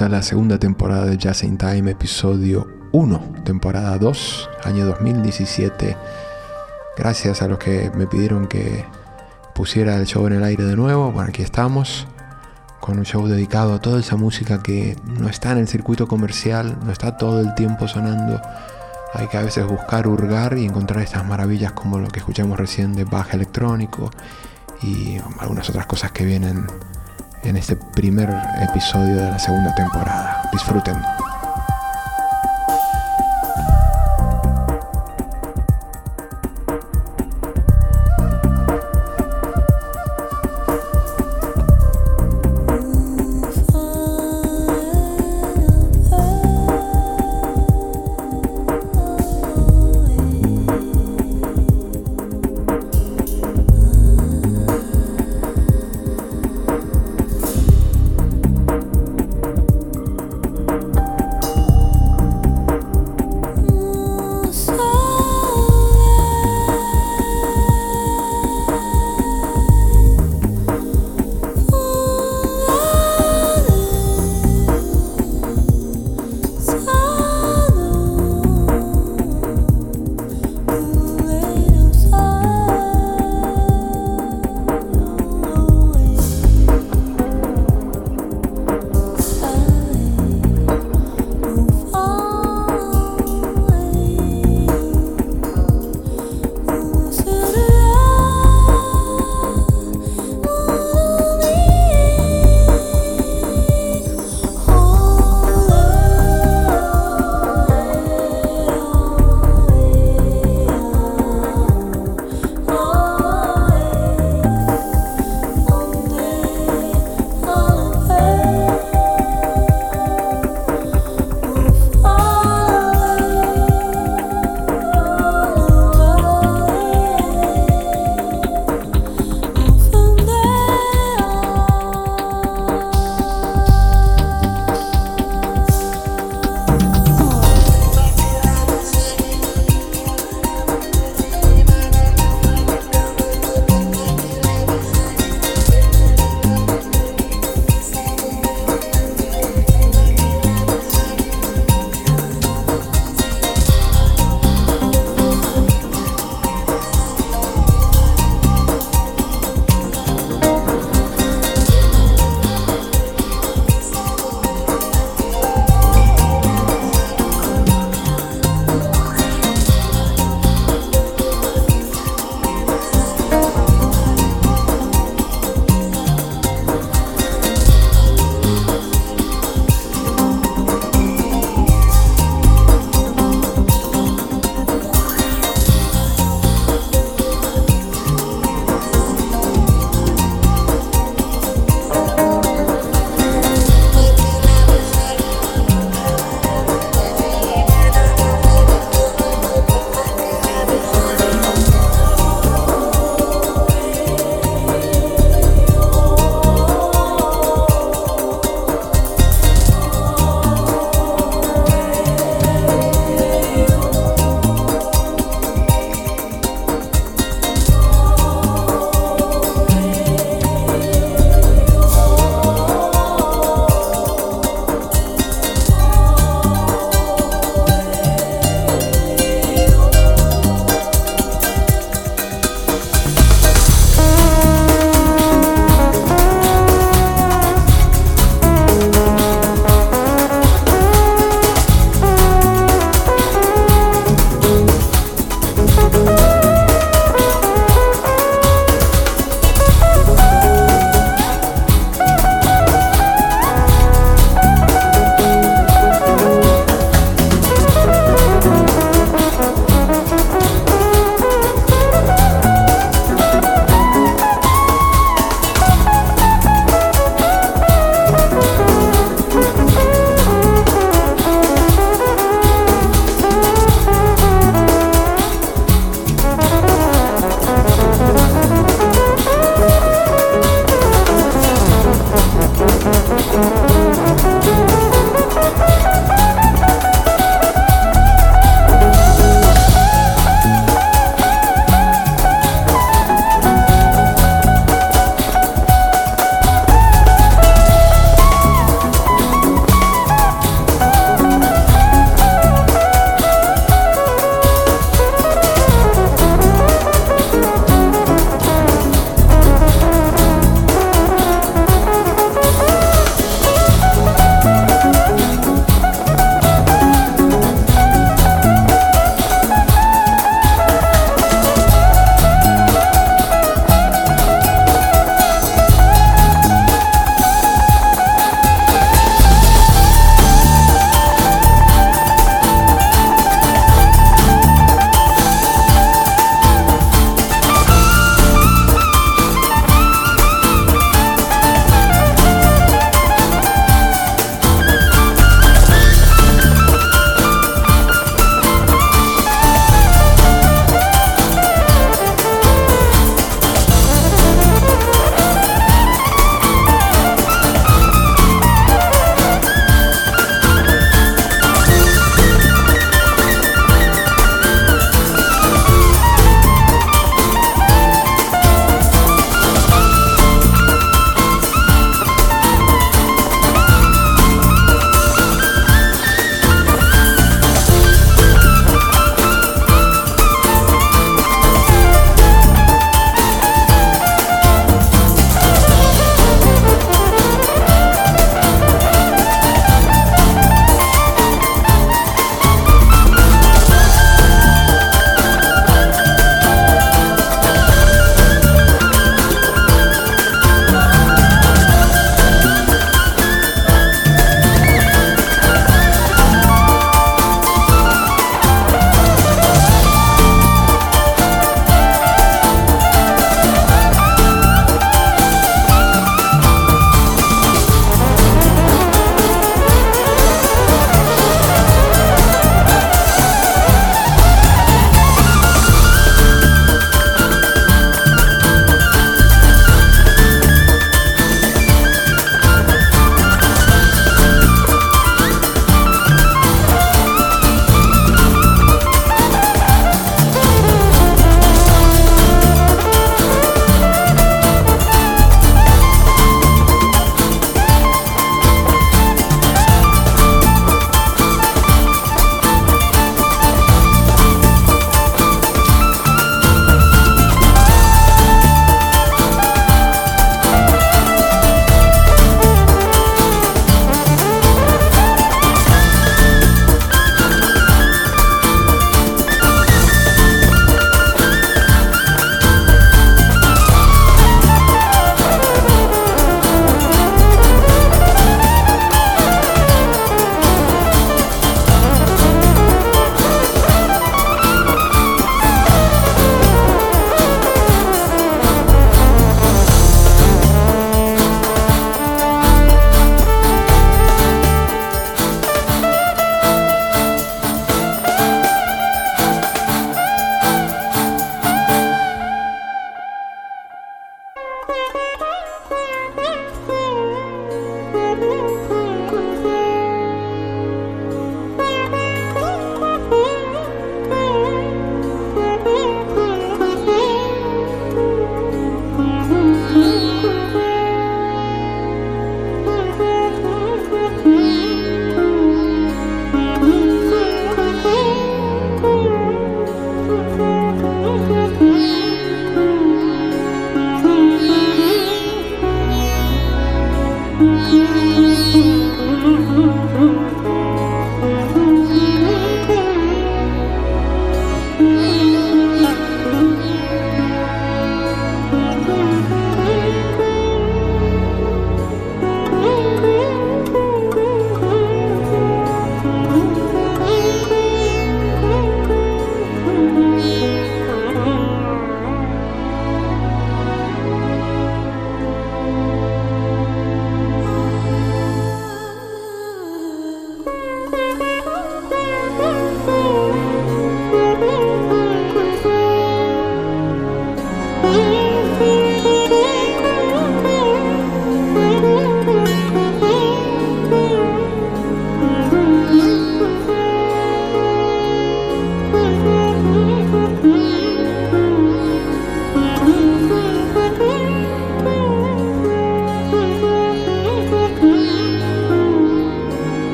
Hola amigos, bienvenidos a la segunda temporada de Jazz in Time, episodio 1, temporada 2, año 2017. Gracias a los que me pidieron que pusiera el show en el aire de nuevo. Bueno, aquí estamos con un show dedicado a toda esa música que no está en el circuito comercial, no está todo el tiempo sonando. Hay que a veces buscar, hurgar y encontrar estas maravillas como lo que escuchamos recién de baja electrónico y algunas otras cosas que vienen en este primer episodio de la segunda temporada. Disfruten.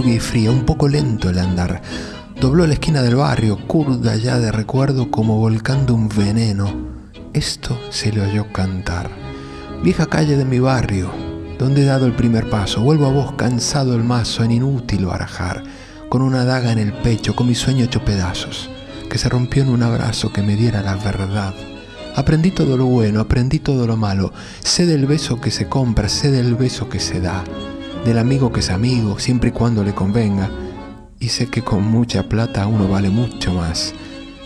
Y fría, un poco lento el andar, dobló la esquina del barrio, curda ya de recuerdo como volcando un veneno. Esto se le oyó cantar. Vieja calle de mi barrio, donde he dado el primer paso, vuelvo a vos cansado el mazo en inútil barajar, con una daga en el pecho, con mi sueño hecho pedazos, que se rompió en un abrazo que me diera la verdad Aprendí todo lo bueno, aprendí todo lo malo. Sé del beso que se compra, sé del beso que se da. Del amigo que es amigo, siempre y cuando le convenga. Y sé que con mucha plata uno vale mucho más.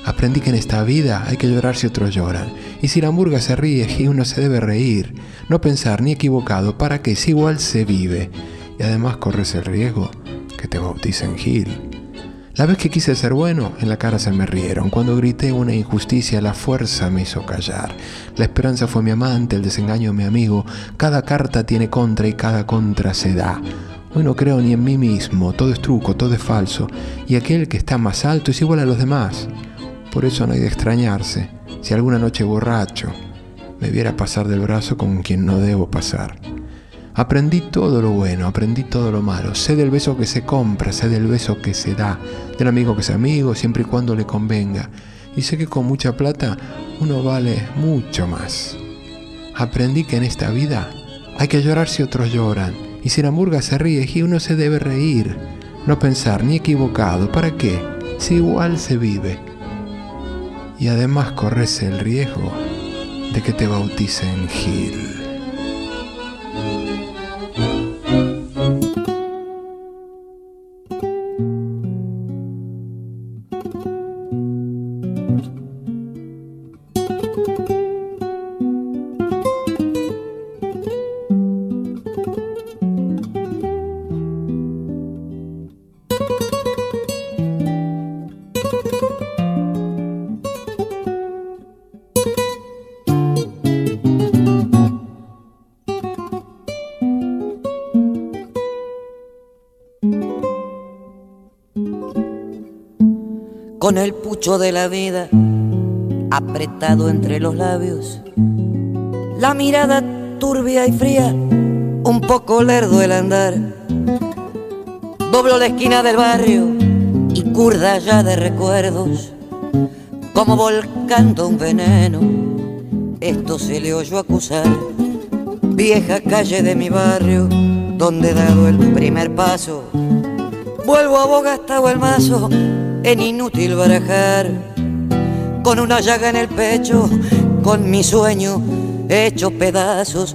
Aprendí que en esta vida hay que llorar si otros lloran. Y si la hamburga se ríe y uno se debe reír. No pensar ni equivocado para que si igual se vive. Y además corres el riesgo que te bauticen Gil. La vez que quise ser bueno, en la cara se me rieron. Cuando grité una injusticia, la fuerza me hizo callar. La esperanza fue mi amante, el desengaño mi amigo. Cada carta tiene contra y cada contra se da. Hoy no creo ni en mí mismo, todo es truco, todo es falso. Y aquel que está más alto es igual a los demás. Por eso no hay de extrañarse si alguna noche borracho me viera pasar del brazo con quien no debo pasar. Aprendí todo lo bueno, aprendí todo lo malo. Sé del beso que se compra, sé del beso que se da, del amigo que es amigo, siempre y cuando le convenga. Y sé que con mucha plata uno vale mucho más. Aprendí que en esta vida hay que llorar si otros lloran. Y si la murga se ríe y uno se debe reír. No pensar ni equivocado. ¿Para qué? Si igual se vive. Y además corres el riesgo de que te bauticen Gil. Con el pucho de la vida apretado entre los labios, la mirada turbia y fría, un poco lerdo el andar. Doblo la esquina del barrio y curda ya de recuerdos, como volcando un veneno. Esto se le oyó acusar, vieja calle de mi barrio, donde he dado el primer paso. Vuelvo a Bogastá el mazo, en inútil barajar, con una llaga en el pecho, con mi sueño hecho pedazos,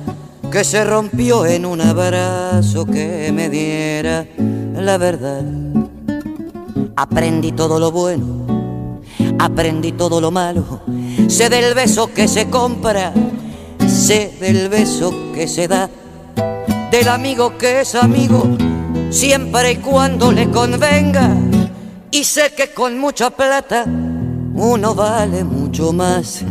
que se rompió en un abrazo que me diera la verdad. Aprendí todo lo bueno, aprendí todo lo malo, sé del beso que se compra, sé del beso que se da, del amigo que es amigo, siempre y cuando le convenga, y sé que con mucha plata uno vale mucho más.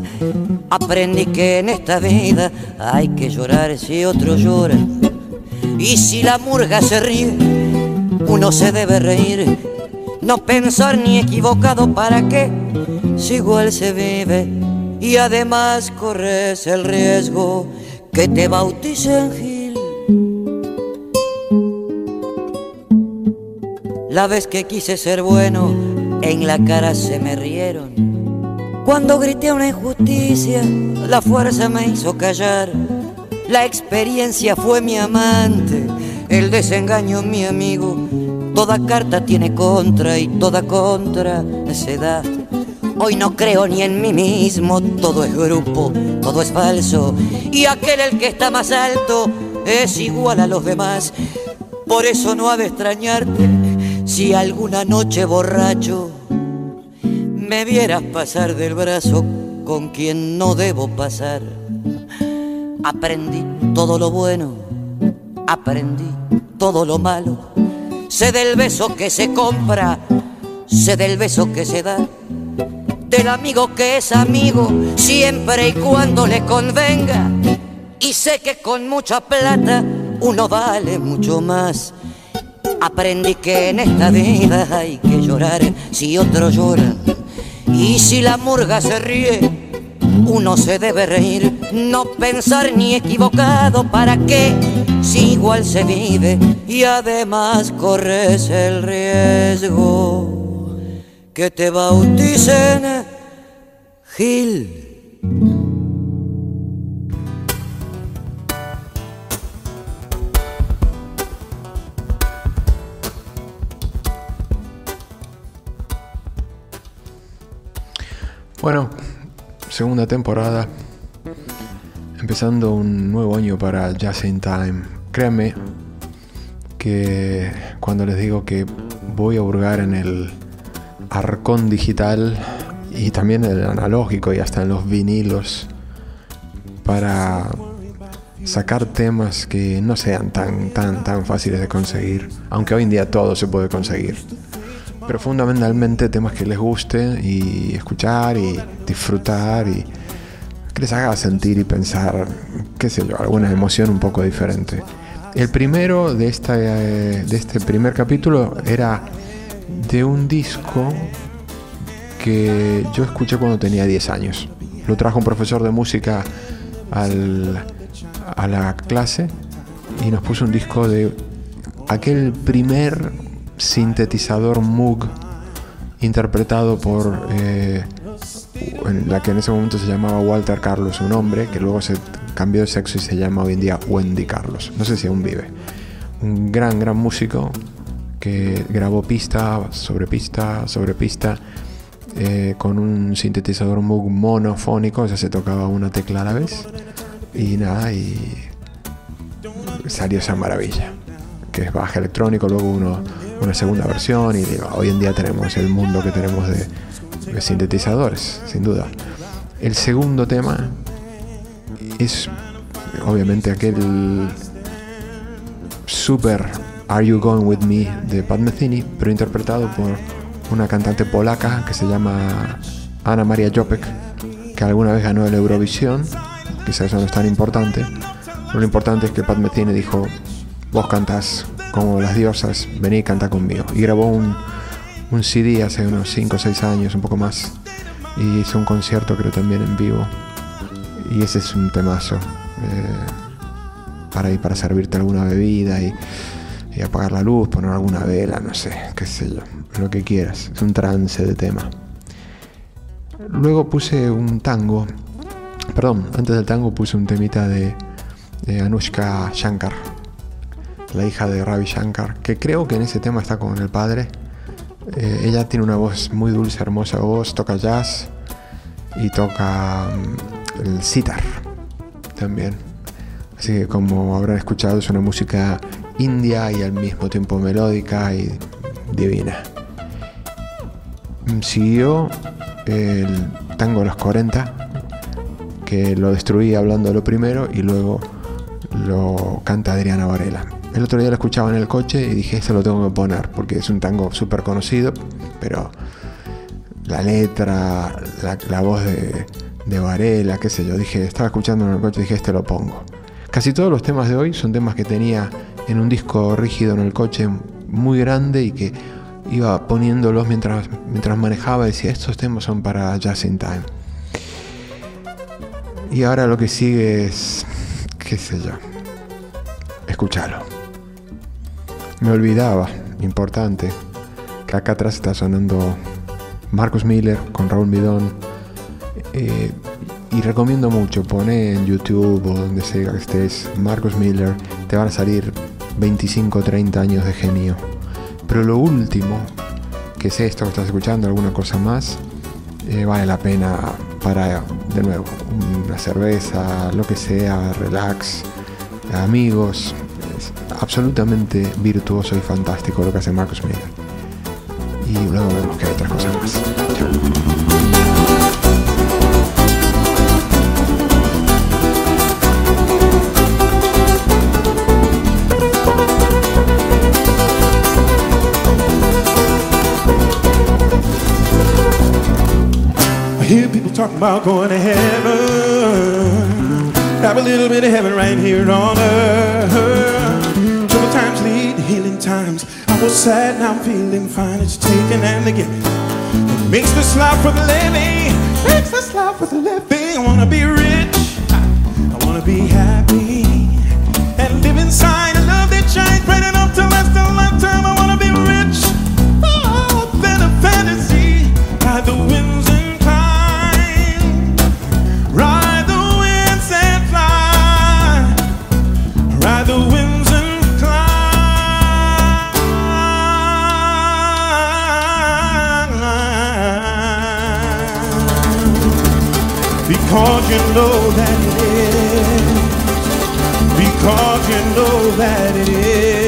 Aprendí que en esta vida hay que llorar si otro llora. Y si la murga se ríe, uno se debe reír. No pensar ni equivocado para qué, si igual se vive. Y además corres el riesgo que te bauticen La vez que quise ser bueno, en la cara se me rieron. Cuando grité una injusticia, la fuerza me hizo callar. La experiencia fue mi amante, el desengaño mi amigo. Toda carta tiene contra y toda contra se da. Hoy no creo ni en mí mismo, todo es grupo, todo es falso. Y aquel el que está más alto es igual a los demás. Por eso no ha de extrañarte si alguna noche borracho me vieras pasar del brazo con quien no debo pasar. Aprendí todo lo bueno, aprendí todo lo malo. Sé del beso que se compra, sé del beso que se da. Del amigo que es amigo, siempre y cuando le convenga. Y sé que con mucha plata uno vale mucho más. Aprendí que en esta vida hay que llorar si otro llora y si la murga se ríe, uno se debe reír, no pensar ni equivocado, ¿para qué? Si igual se vive y además corres el riesgo que te bauticen Gil. Bueno, segunda temporada, empezando un nuevo año para Jazz in Time. Créanme que cuando les digo que voy a hurgar en el arcón digital y también en el analógico y hasta en los vinilos para sacar temas que no sean tan tan tan fáciles de conseguir, aunque hoy en día todo se puede conseguir pero fundamentalmente temas que les guste y escuchar y disfrutar y que les haga sentir y pensar, qué sé yo, alguna emoción un poco diferente. El primero de, esta, de este primer capítulo era de un disco que yo escuché cuando tenía 10 años. Lo trajo un profesor de música a la clase y nos puso un disco de aquel primer sintetizador Moog interpretado por eh, la que en ese momento se llamaba Walter Carlos, un hombre que luego se cambió de sexo y se llama hoy en día Wendy Carlos. No sé si aún vive. Un gran, gran músico que grabó pista sobre pista sobre pista eh, con un sintetizador Moog monofónico, o sea, se tocaba una tecla a la vez. Y nada, y salió esa maravilla, que es baja electrónico, luego uno una segunda versión y hoy en día tenemos el mundo que tenemos de, sintetizadores, sin duda. El segundo tema es obviamente aquel super Are You Going With Me de Pat Metheny, pero interpretado por una cantante polaca que se llama Ana Maria Jopek, que alguna vez ganó el Eurovisión, quizás eso no es tan importante, lo importante es que Pat Metheny dijo, vos cantás como las diosas, vení y canta conmigo. Y grabó un, un CD hace unos 5 o 6 años, un poco más. Y hizo un concierto creo también en vivo. Y ese es un temazo. Eh, para ir para servirte alguna bebida y, apagar la luz, poner alguna vela, no sé, qué sé yo, lo que quieras. Es un trance de tema. Luego puse un tango. Perdón, antes del tango puse un temita de Anushka Shankar, la hija de Ravi Shankar, que creo que en ese tema está con el padre eh, ella tiene una voz muy dulce, hermosa voz, toca jazz y toca mm, el sitar también. Así que como habrán escuchado es una música india y al mismo tiempo melódica y divina. Mm, siguió el tango de los 40, que lo destruí hablando lo primero y luego lo canta Adriana Varela. El otro día lo escuchaba en el coche y dije, esto lo tengo que poner, porque es un tango súper conocido, pero la letra, la, voz de, Varela, qué sé yo, dije, estaba escuchando en el coche y dije, este lo pongo. Casi todos los temas de hoy son temas que tenía en un disco rígido en el coche muy grande y que iba poniéndolos mientras, mientras manejaba y decía, estos temas son para Just in Time. Y ahora lo que sigue es, qué sé yo, escúchalo. Me olvidaba, importante, que acá atrás está sonando Marcus Miller con Raúl Midón. Eh, y recomiendo mucho, pone en YouTube o donde sea que estés Marcus Miller, te van a salir 25 30 años de genio. Pero lo último, que es esto que estás escuchando, alguna cosa más, eh, vale la pena para, de nuevo, una cerveza, lo que sea, relax, amigos, absolutamente virtuoso y fantástico lo que hace Marcus Miller. Y luego vemos que hay otras cosas más. Hear people talking about going to heaven. Have a little bit of heaven right here on earth. Times. I was sad, now I'm feeling fine. It's taken and giving. It makes this life for the living. Makes this life for the living. I wanna be rich. I wanna be happy. You know that it is. Because you know that it is.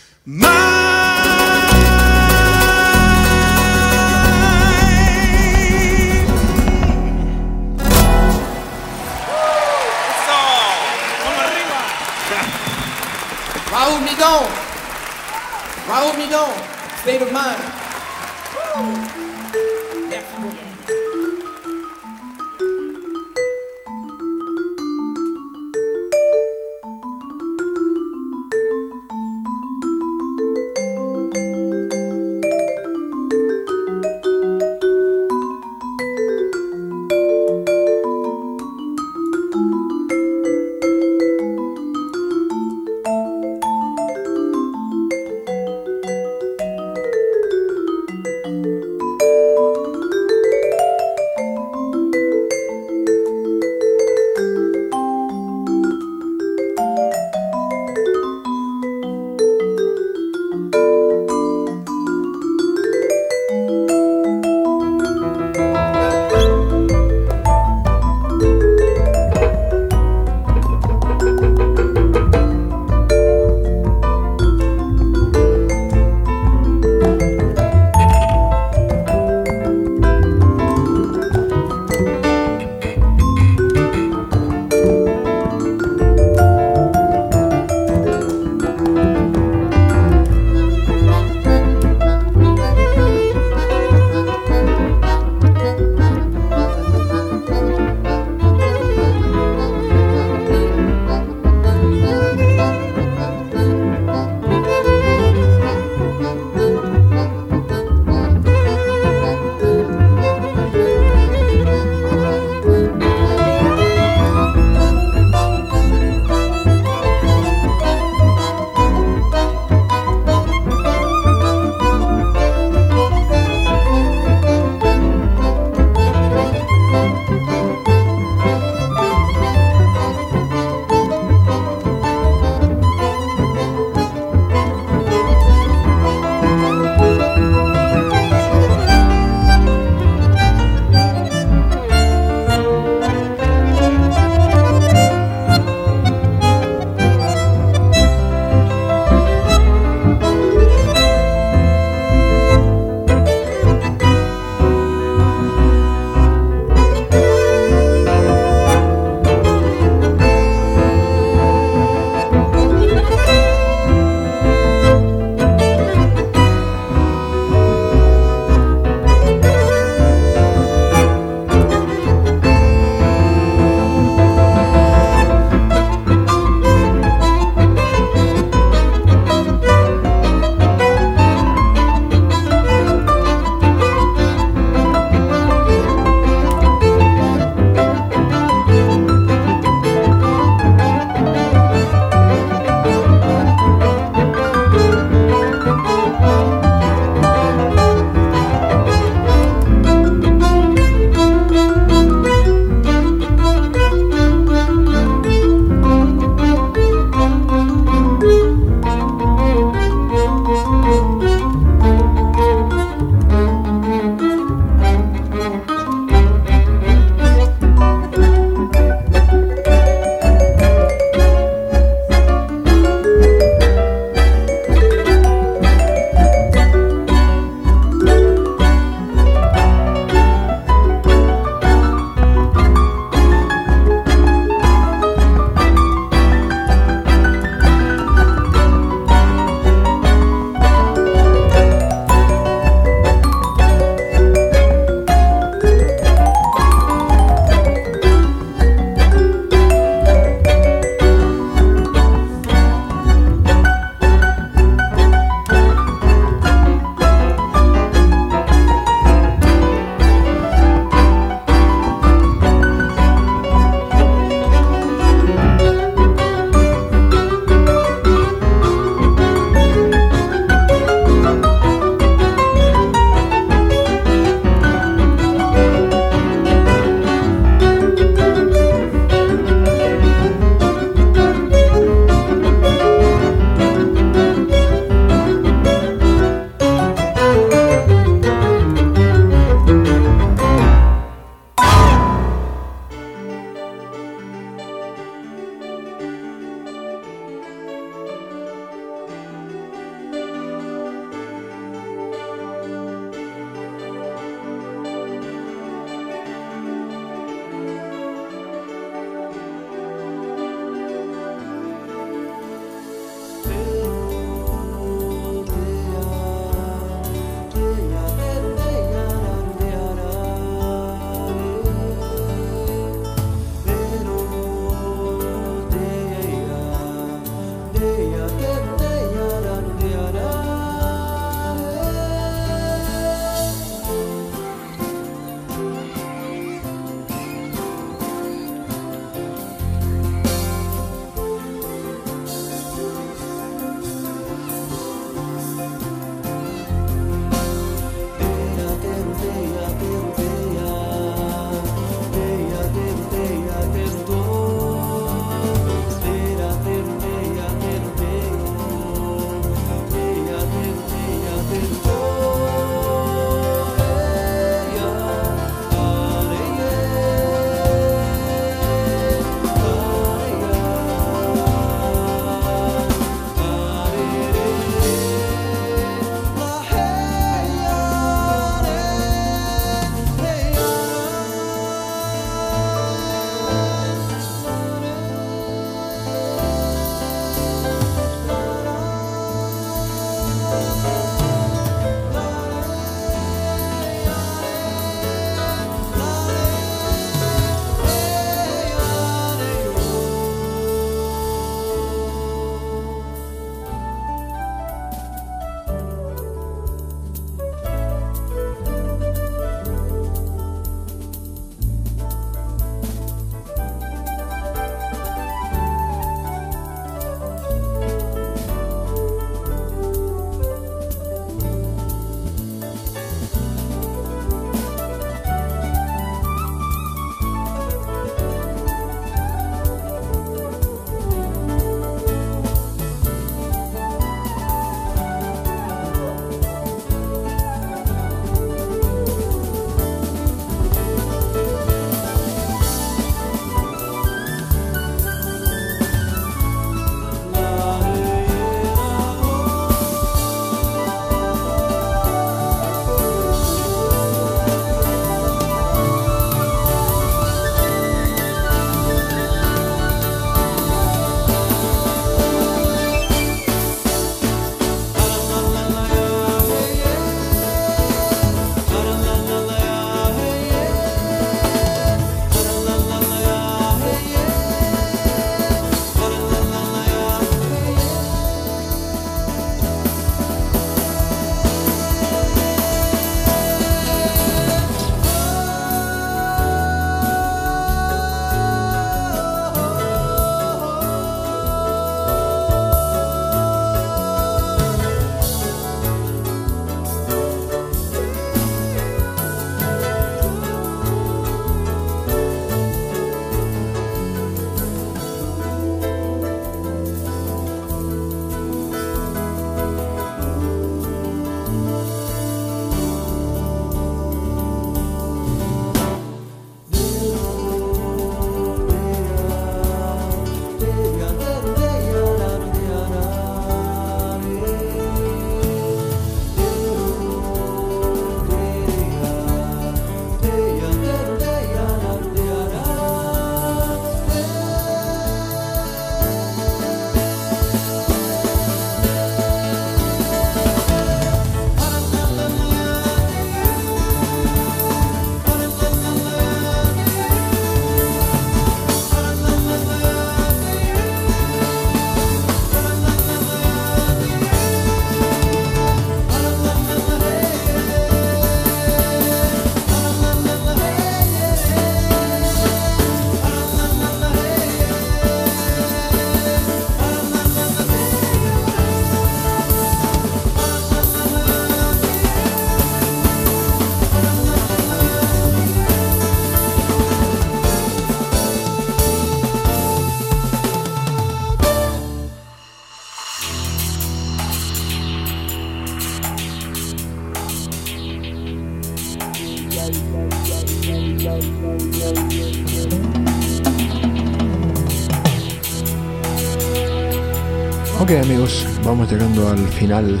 Vamos llegando al final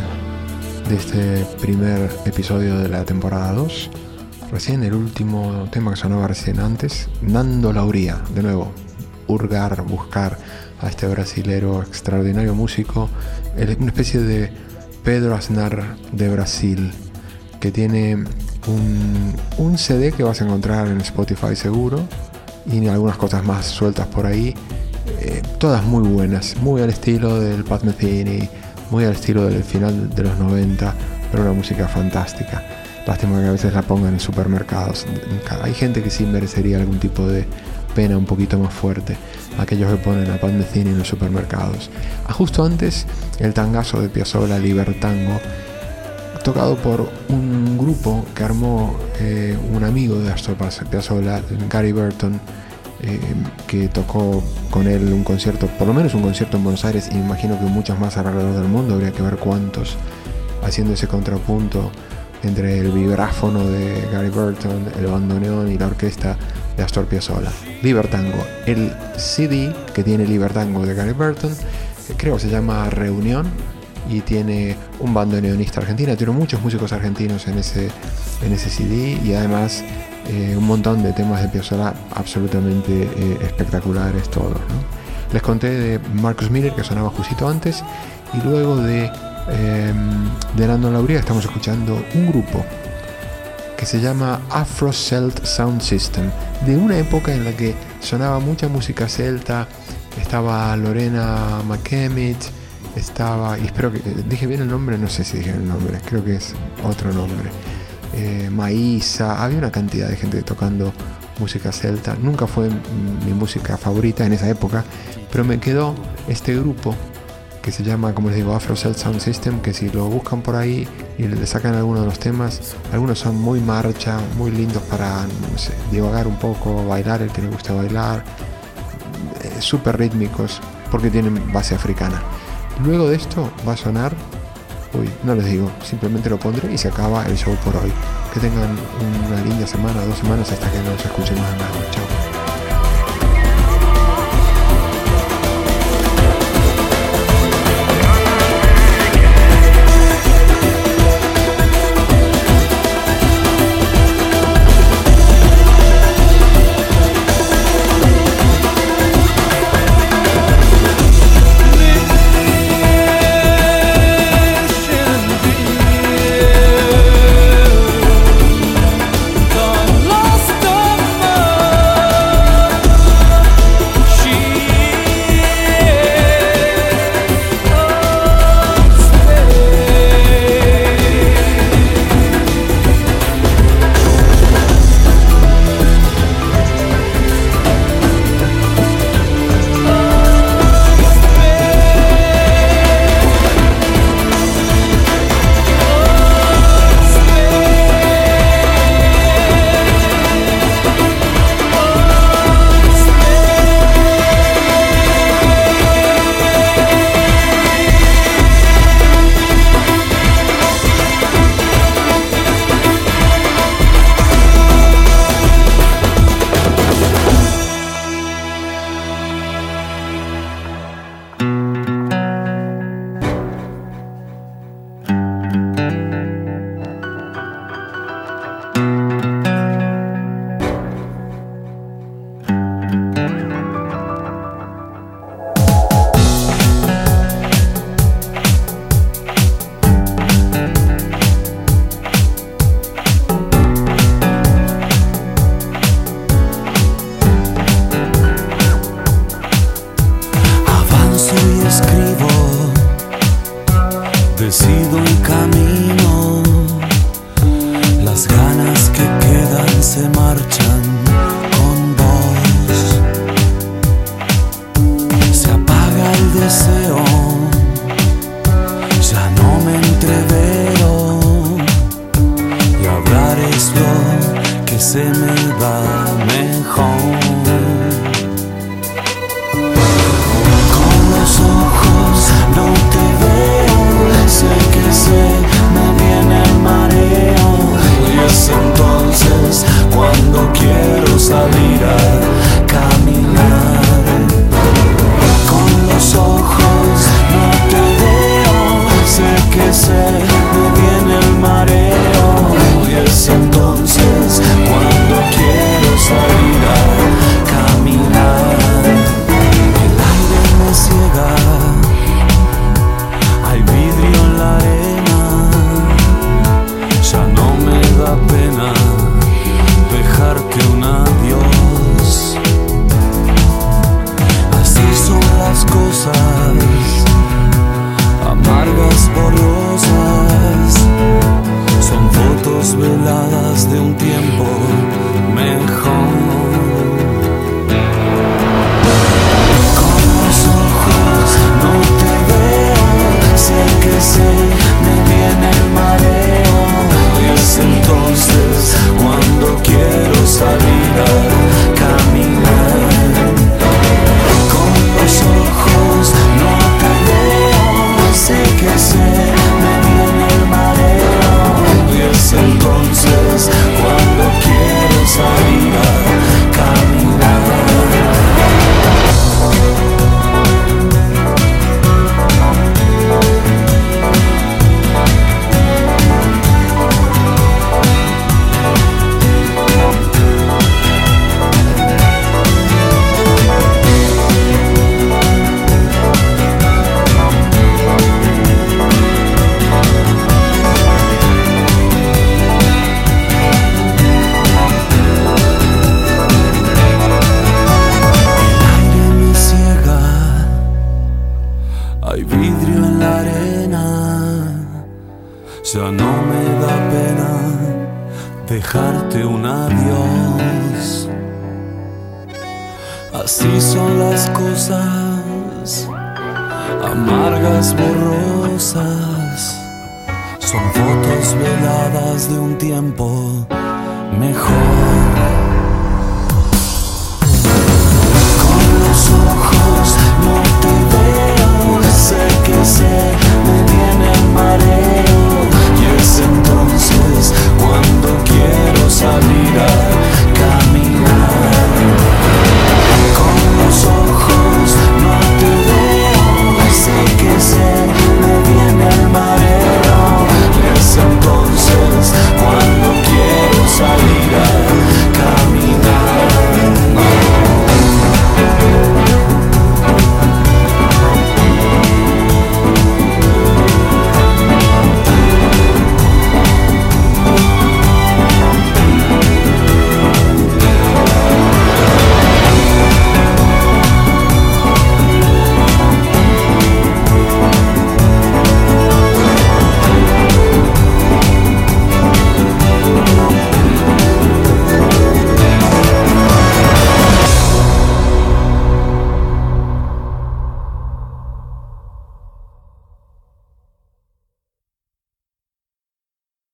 de este primer episodio de la temporada 2. Recién el último tema que sonaba recién antes, Nando Lauría, de nuevo, hurgar, buscar a este brasilero extraordinario músico, una especie de Pedro Aznar de Brasil, que tiene un, un CD que vas a encontrar en Spotify seguro y algunas cosas más sueltas por ahí todas muy buenas, muy al estilo del Pat Metheny, muy al estilo del final de los 90, pero una música fantástica. Lástima que a veces la pongan en supermercados. Hay gente que sí merecería algún tipo de pena un poquito más fuerte. Aquellos que ponen a Pat Metheny en los supermercados. Ah, justo antes, el tangazo de Piazzolla Libertango, tocado por un grupo que armó eh, un amigo de Astor Piazzolla, Gary Burton eh, que tocó con él un concierto, por lo menos un concierto en Buenos Aires y imagino que muchos más alrededor del mundo, habría que ver cuántos, haciendo ese contrapunto entre el vibráfono de Gary Burton, el bandoneón y la orquesta de Astor Piazzolla. Libertango, el CD que tiene Libertango de Gary Burton, creo que se llama Reunión y tiene un bandoneonista argentino, tiene muchos músicos argentinos en ese, en ese CD y además eh, un montón de temas de Piazzolla absolutamente eh, espectaculares todos. Les conté de Marcus Miller que sonaba justito antes y luego de, eh, de Nando Lauría estamos escuchando un grupo que se llama Afro Celt Sound System, de una época en la que sonaba mucha música celta, estaba Lorena McKemmit, estaba, y espero que, dije bien el nombre, no sé si dije el nombre, creo que es otro nombre eh, Maísa, había una cantidad de gente tocando música celta. Nunca fue mi música favorita en esa época, pero me quedó este grupo que se llama, como les digo, Afro Celt Sound System, que si lo buscan por ahí y le sacan algunos de los temas, algunos son muy marcha, muy lindos para no divagar un poco, bailar, el que le gusta bailar, eh, súper rítmicos, porque tienen base africana. Luego de esto va a sonar No les digo, simplemente lo pondré y se acaba el show por hoy. Que tengan una linda semana, dos semanas hasta que nos escuchemos de nuevo. Chao. pienso y escribo, decido un camino, las ganas que quedan se marchan. quiero salir a caminar. Con los ojos no te veo, sé que sé. de un tiempo mejor. Con los ojos no te veo, sé que se me viene mareo. Y es entonces cuando quiero salir. son fotos veladas de un tiempo mejor. Con los ojos no te veo, sé que sé, me tiene mareo. Y es entonces cuando quiero salir a caminar. say